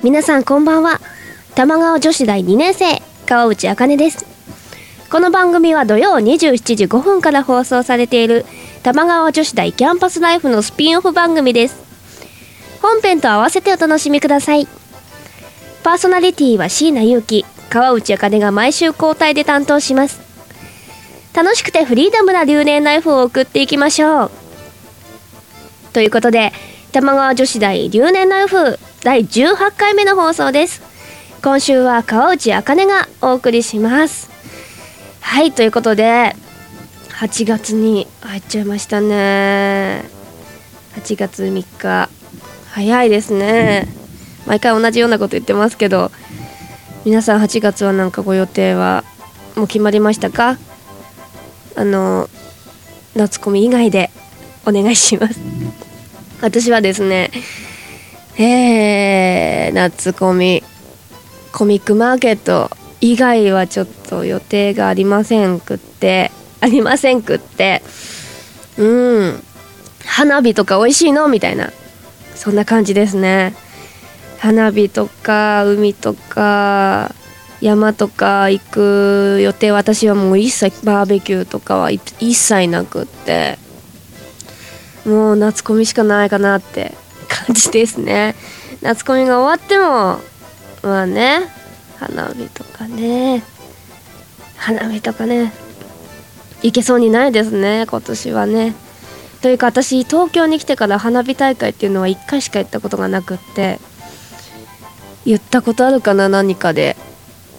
皆さんこんばんは。玉川女子大2年生川内茜です。この番組は土曜27時5分から放送されている玉川女子大キャンパスライフのスピンオフ番組です。本編と合わせてお楽しみください。パーソナリティは椎名優樹川内茜が毎週交代で担当します。楽しくてフリーダムな留年ライフを送っていきましょう。ということで玉川女子大留年ライフ第18回目の放送です。今週は川内茜がお送りします。はいということで8月に入っちゃいましたね。8月3日。早いですね。毎回同じようなこと言ってますけど皆さん8月はなんかご予定はもう決まりましたか？あの夏コミ以外でお願いします。私はですねえー、夏コミコミックマーケット以外はちょっと予定がありませんくってありませんくってうん花火とか美味しいのみたいなそんな感じですね。花火とか海とか山とか行く予定私はもう一切バーベキューとかは一切なくってもう夏コミしかないかなって感じですね。夏コミが終わってもまあね花火とかね花火とかね行けそうにないですね今年はね。というか私東京に来てから花火大会っていうのは1回しか行ったことがなくって言ったことあるかな何かで。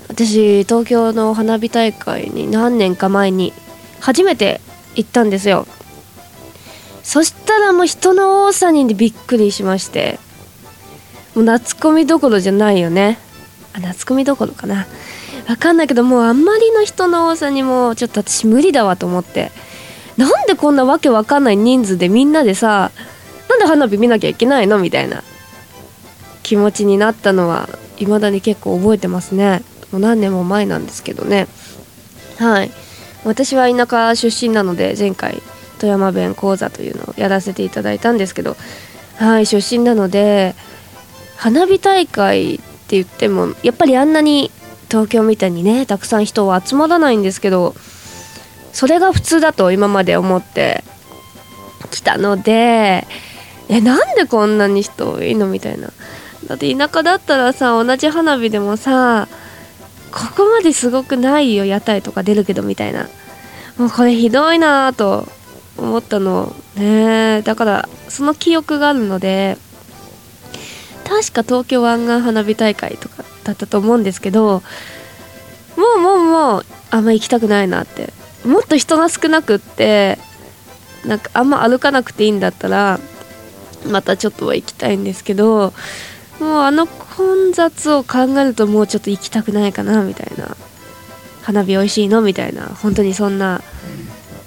私東京の花火大会に何年か前に初めて行ったんですよ。そしたらもう人の多さにびっくりしまして。もう夏コミどころじゃないよね。あ夏コミどころかな。わかんないけどもうあんまりの人の多さにもちょっと私無理だわと思って。なんでこんなわけわかんない人数でみんなでさなんで花火見なきゃいけないのみたいな。気持ちになったのは未だに結構覚えてますね。もう何年も前なんですけどね。はい。私は田舎出身なので前回富山弁講座というのをやらせていただいたんですけどはい出身なので花火大会って言ってもやっぱりあんなに東京みたいにねたくさん人は集まらないんですけどそれが普通だと今まで思ってきたのでえなんでこんなに人多いのみたいな。だって田舎だったらさ同じ花火でもさここまですごくないよ屋台とか出るけどみたいな。もうこれひどいなと思ったの。ねだからその記憶があるので確か東京湾岸花火大会とかだったと思うんですけどもうもうもうあんま行きたくないなって。もっと人が少なくってなんかあんま歩かなくていいんだったらまたちょっとは行きたいんですけどもうあの混雑を考えるともうちょっと行きたくないかなみたいな。花火美味しいの？みたいな。本当にそんな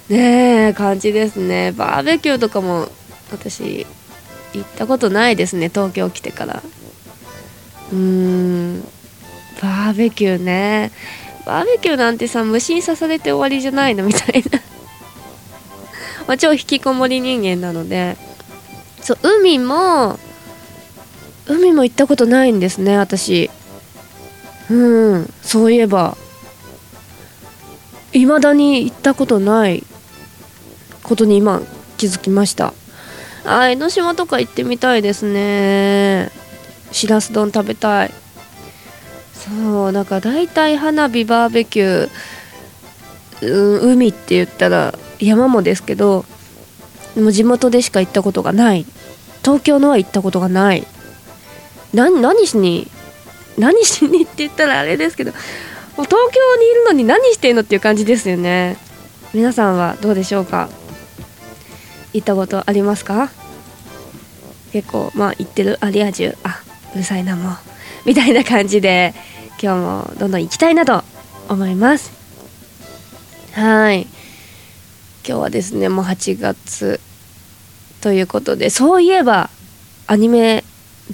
ねえ感じですね。バーベキューとかも私行ったことないですね。東京来てから。うーん。バーベキューね。バーベキューなんてさ虫に刺されて終わりじゃないのみたいな。まあ超引きこもり人間なので。そう海も海も行ったことないんですね私。うん。そういえば。いまだに行ったことない。ことに今気づきました。あ江ノ島とか行ってみたいですね。しらす丼食べたい。そうなんか大体花火バーベキュー、うん、海って言ったら山もですけどでも地元でしか行ったことがない。東京のは行ったことがない。何何しに何しにって言ったらあれですけどもう東京にいるのに何してんのっていう感じですよね。皆さんはどうでしょうか？行ったことありますか？結構まあ行ってるアリア充あうるさいなもうみたいな感じで今日もどんどん行きたいなと思います。はい。今日はですねもう8月ということでそういえばアニメ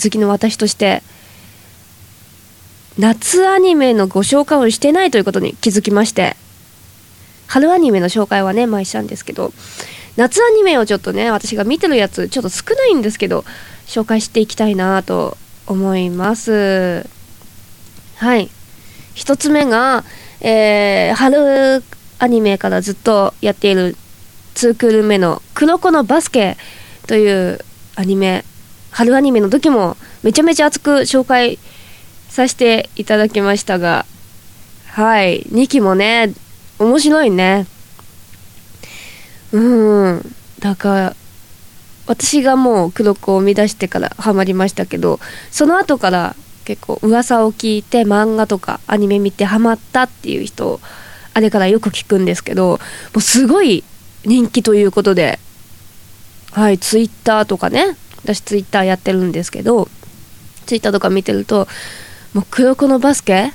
好きの私として夏アニメのご紹介をしてないということに気づきまして春アニメの紹介はね前したんですけど夏アニメをちょっとね私が見てるやつちょっと少ないんですけど紹介していきたいなと思います。はい。1つ目が、えー、春アニメからずっとやっている2クール目の「黒子のバスケ」というアニメ。春アニメの時もめちゃめちゃ熱く紹介させていただきましたがはい。2期もね面白いね。うん。だから私がもう黒子を生み出してからハマりましたけどその後から結構噂を聞いて漫画とかアニメ見てハマったっていう人あれからよく聞くんですけどもうすごい人気ということではいツイッターとかね私ツイッターやってるんですけどツイッターとか見てるともう黒子のバスケ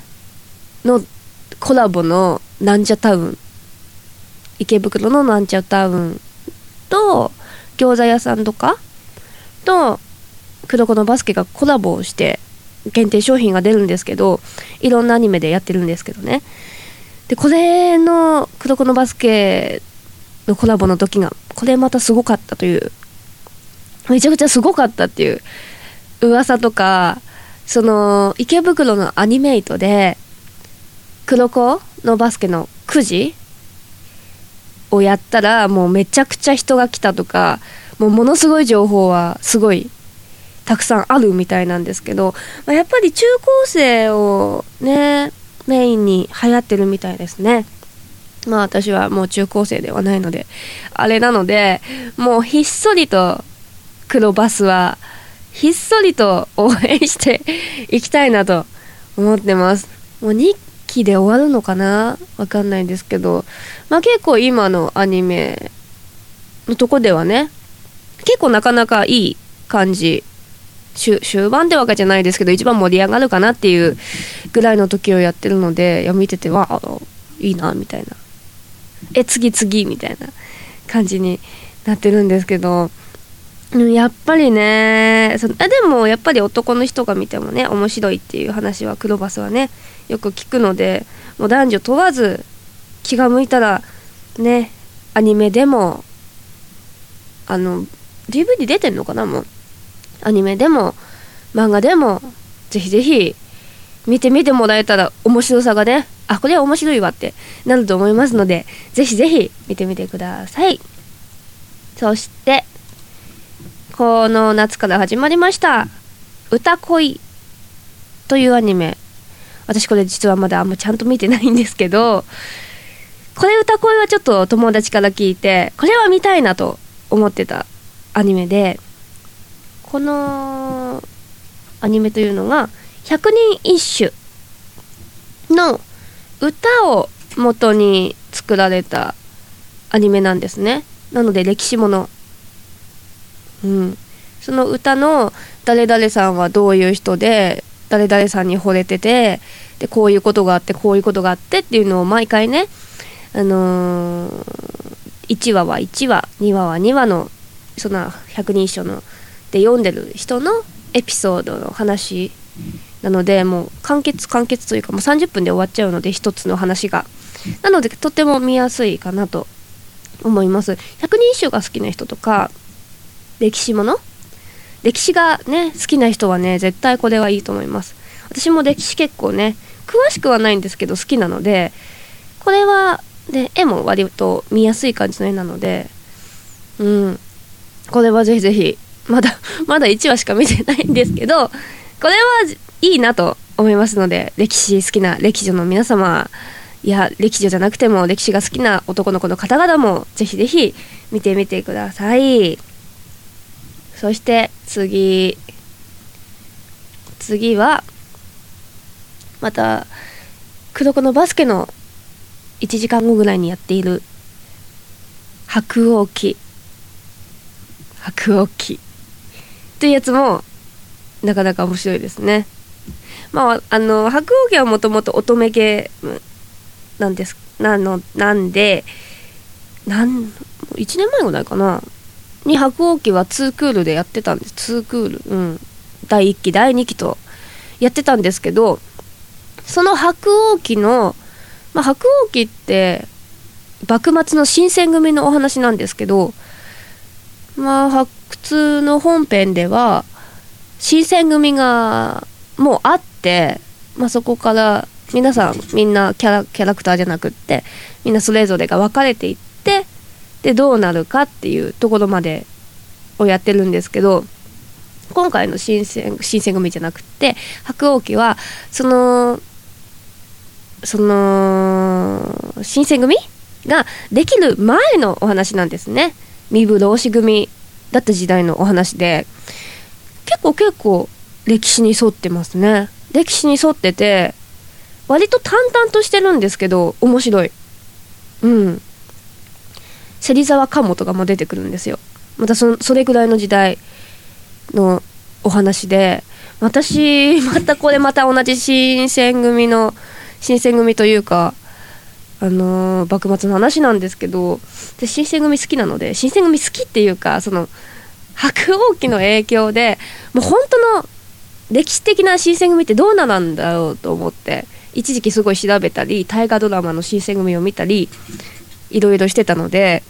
のコラボのなんじゃタウン池袋のなんちゃうタウンと餃子屋さんとかと黒子のバスケがコラボをして限定商品が出るんですけどいろんなアニメでやってるんですけどね。でこれの黒子のバスケのコラボの時がこれまたすごかったというめちゃくちゃすごかったっていう噂とかその池袋のアニメイトで黒子のバスケの9時をやったらもうめちゃくちゃ人が来たとかもうものすごい情報はすごいたくさんあるみたいなんですけど、まあ、やっぱり中高生をねメインに流行ってるみたいですね。まあ私はもう中高生ではないのであれなのでもうひっそりと黒バスはひっそりと応援していきたいなと思ってます。もう2期で終わるのかな？わかんないんですけど。まあ結構今のアニメのとこではね結構なかなかいい感じ。終盤ってわけじゃないですけど一番盛り上がるかなっていうぐらいの時をやってるのでいや見ててわあいいなみたいな。え次次みたいな感じになってるんですけど。やっぱりね。そあでもやっぱり男の人が見てもね面白いっていう話はクロバスはねよく聞くのでもう男女問わず気が向いたらねアニメでもあの DVD 出てんのかなもう。アニメでも漫画でもぜひぜひ見てみてもらえたら面白さがねあこれは面白いわってなると思いますのでぜひぜひ見てみてください。そしてこの夏から始まりました「歌恋」というアニメ。私これ実はまだあんまちゃんと見てないんですけどこれ歌恋はちょっと友達から聞いてこれは見たいなと思ってたアニメでこのアニメというのが百人一首の歌を元に作られたアニメなんですね。なので歴史ものうん。その歌の誰々さんはどういう人で誰々さんに惚れててでこういうことがあってこういうことがあってっていうのを毎回ねあのー、1話は1話2話は2話のその百人一首ので読んでる人のエピソードの話なのでもう完結完結というかもう30分で終わっちゃうので一つの話が。なのでとても見やすいかなと思います。百人一首が好きな人とか歴史もの？歴史がね好きな人はね絶対これはいいと思います。私も歴史結構ね詳しくはないんですけど好きなのでこれはで絵も割と見やすい感じの絵なのでうん。これはぜひぜひまだ まだ1話しか見てないんですけどこれはいいなと思いますので歴史好きな歴女の皆様いや歴女じゃなくても歴史が好きな男の子の方々もぜひぜひ見てみてください。そして次次はまた黒子のバスケの1時間後ぐらいにやっている白鸚記白鸚記っていうやつもなかなか面白いですね。まああの白鸚記はもともと乙女ゲームなんですなのなんでなん1年前ぐらいかな。に白鸚記は2クールでやってたんです。2クール。うん。第1期第2期とやってたんですけどその白鸚記の、まあ、白鸚記って幕末の新選組のお話なんですけどまあ普通の本編では新選組がもうあって、まあ、そこから皆さんみんなキャラキャラクターじゃなくってみんなそれぞれが分かれていってでどうなるかっていうところまでをやってるんですけど今回の新選新選組じゃなくて白鸚記はそのその新選組ができる前のお話なんですね。身分老子組だった時代のお話で。結構結構歴史に沿ってますね。歴史に沿ってて割と淡々としてるんですけど面白い。うん。芹沢鴨とかも出てくるんですよ。またそそれぐらいの時代のお話で私またこれまた同じ新選組の新選組というかあのー幕末の話なんですけどで新選組好きなので新選組好きっていうかその白鸚記の影響でもう本当の歴史的な新選組ってどうなんだろうと思って一時期すごい調べたり大河ドラマの新選組を見たりいろいろしてたので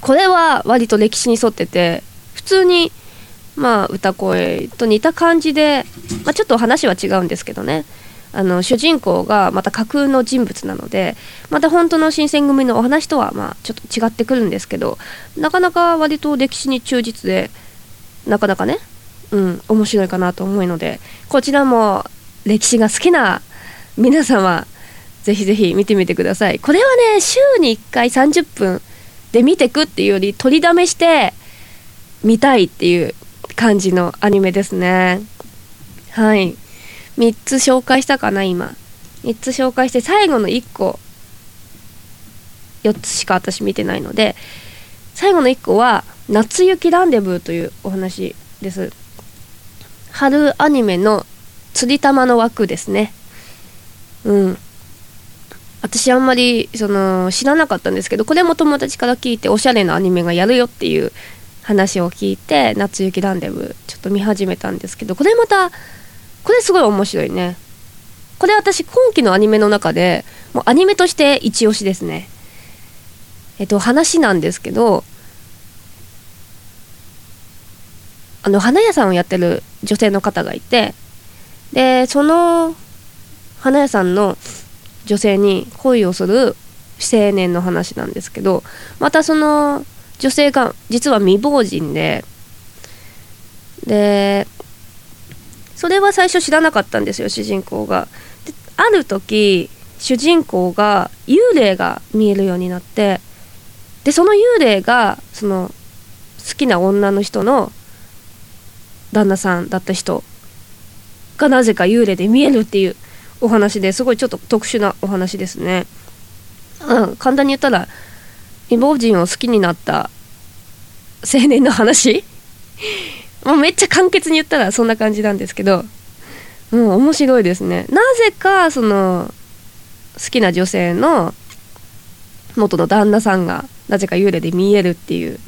これは割と歴史に沿ってて普通にまあ歌声と似た感じで、まあ、ちょっと話は違うんですけどね。あの主人公がまた架空の人物なのでまた本当の新選組のお話とはまあちょっと違ってくるんですけどなかなか割と歴史に忠実でなかなかねうん面白いかなと思うのでこちらも歴史が好きな皆様ぜひぜひ見てみてください。これはね週に1回30分で見てくっていうより取りだめして見たいっていう感じのアニメですね。はい。3つ紹介したかな今。3つ紹介して最後の1個4つしか私見てないので最後の1個は「夏雪ランデブー」というお話です。春アニメの釣り玉の枠ですね。うん。私あんまりその知らなかったんですけどこれも友達から聞いておしゃれなアニメがやるよっていう話を聞いて「夏雪ランデブ」ちょっと見始めたんですけどこれまたこれすごい面白いね。これ私今期のアニメの中でもうアニメとして一押しですね。えっと話なんですけどあの花屋さんをやってる女性の方がいてでその花屋さんの女性に恋をする青年の話なんですけどまたその女性が実は未亡人ででそれは最初知らなかったんですよ主人公が。である時主人公が幽霊が見えるようになってでその幽霊がその好きな女の人の旦那さんだった人がなぜか幽霊で見えるっていうお話ですごいちょっと特殊なお話ですね。うん、簡単に言ったら未亡人を好きになった青年の話？もうめっちゃ簡潔に言ったらそんな感じなんですけどもう面白いですね。なぜかその好きな女性の元の旦那さんがなぜか幽霊で見えるっていう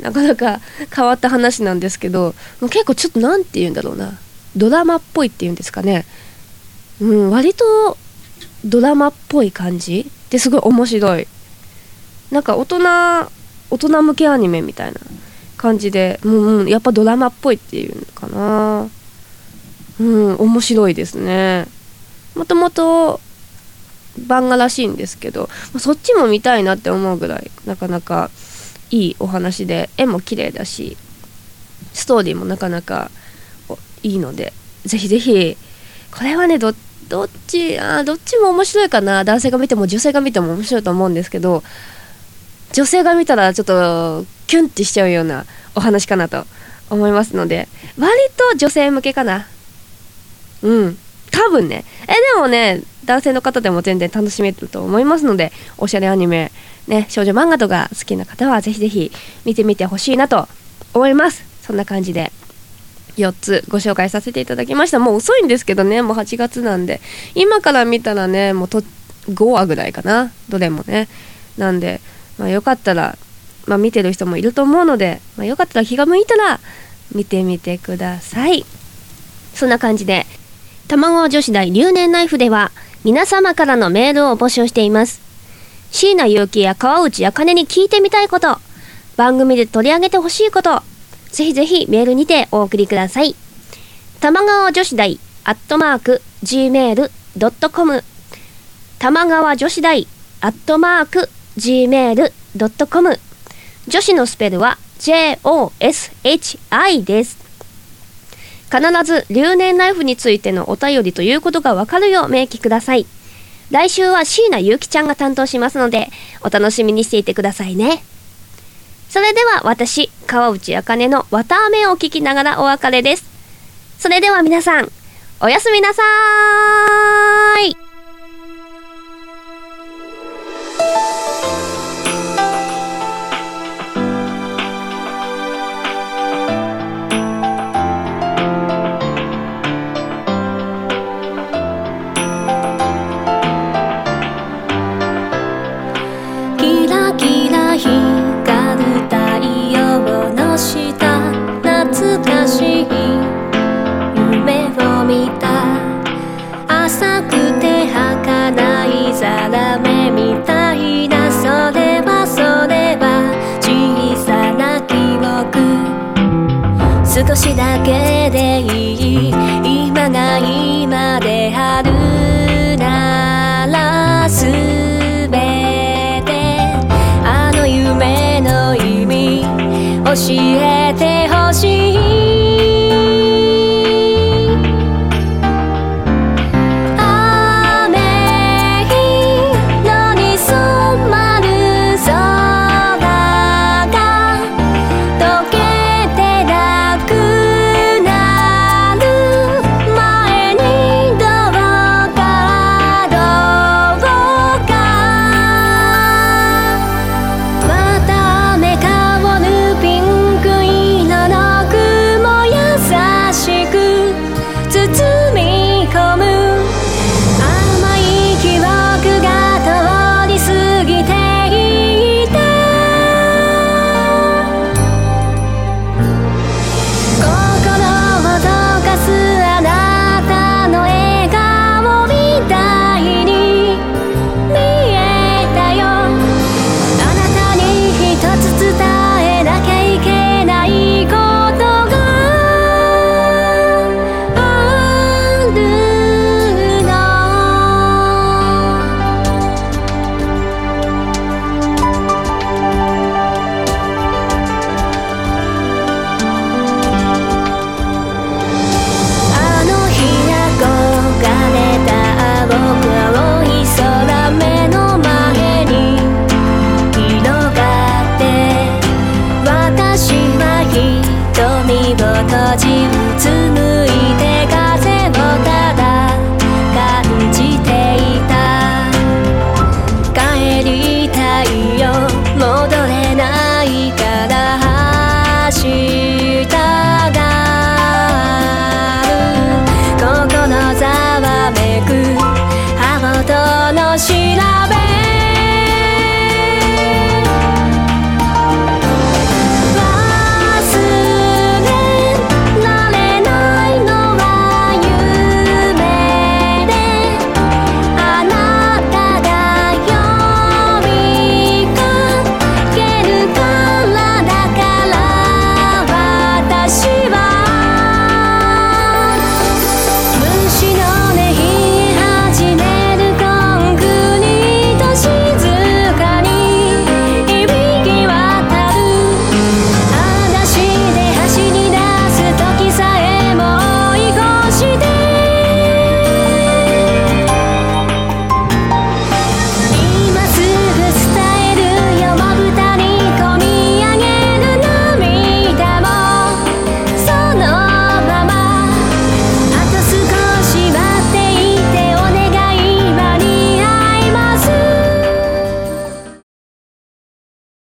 なかなか変わった話なんですけどもう結構ちょっと何て言うんだろうな。ドラマっぽいっていうんですかね。うん割とドラマっぽい感じ？ですごい面白い。なんか大人大人向けアニメみたいな感じでもう、うん、やっぱドラマっぽいっていうのかな。うん面白いですね。もともと漫画らしいんですけどそっちも見たいなって思うぐらいなかなかいいお話で絵も綺麗だしストーリーもなかなかいいのでぜひぜひこれはねどっちあどっちも面白いかな。男性が見ても女性が見ても面白いと思うんですけど女性が見たらちょっとキュンってしちゃうようなお話かなと思いますので割と女性向けかな。うん。多分ね。えでもね男性の方でも全然楽しめると思いますのでおしゃれアニメね少女漫画とか好きな方はぜひぜひ見てみてほしいなと思います。そんな感じで。4つご紹介させていただきました。もう遅いんですけどね。もう8月なんで。今から見たらねもうと5話ぐらいかな。どれもね。なんで、まあ、よかったら、まあ、見てる人もいると思うので、まあ、よかったら気が向いたら見てみてください。そんな感じで卵女子大留年ナイフでは皆様からのメールを募集しています。椎名結城や川内茜に聞いてみたいこと。番組で取り上げてほしいこと。ぜひぜひメールにてお送りください。玉川女子大アットマーク gmail.com 玉川女子大アットマーク gmail.com 女子のスペルは JOSHI です。必ず留年ナイフについてのお便りということがわかるよう明記ください。来週は椎名ゆうきちゃんが担当しますのでお楽しみにしていてくださいね。それでは私川内茜の綿あめを聞きながらお別れです。それでは皆さんおやすみなさーい。教えてほしい。